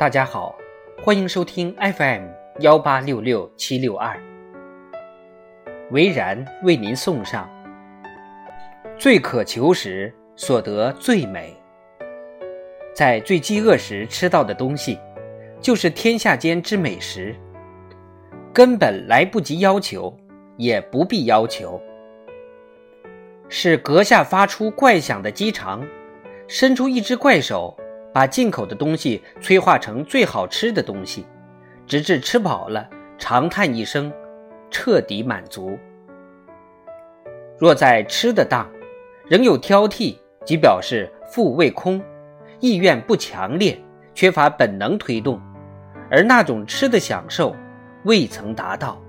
大家好，欢迎收听 FM 幺八六六七六二，维然为您送上：最渴求时所得最美，在最饥饿时吃到的东西，就是天下间之美食。根本来不及要求，也不必要求，是阁下发出怪响的鸡肠，伸出一只怪手。把进口的东西催化成最好吃的东西，直至吃饱了，长叹一声，彻底满足。若在吃的当，仍有挑剔，即表示腹未空，意愿不强烈，缺乏本能推动，而那种吃的享受未曾达到。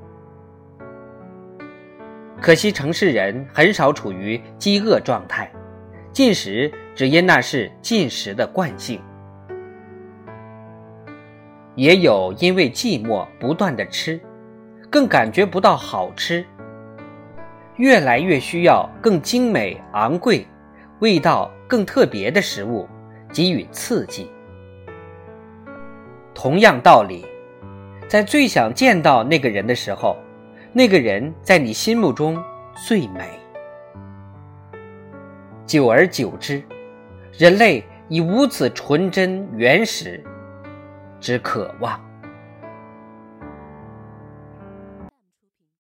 可惜城市人很少处于饥饿状态。进食只因那是进食的惯性，也有因为寂寞不断的吃，更感觉不到好吃，越来越需要更精美、昂贵、味道更特别的食物给予刺激。同样道理，在最想见到那个人的时候，那个人在你心目中最美。久而久之，人类以无此纯真原始之渴望。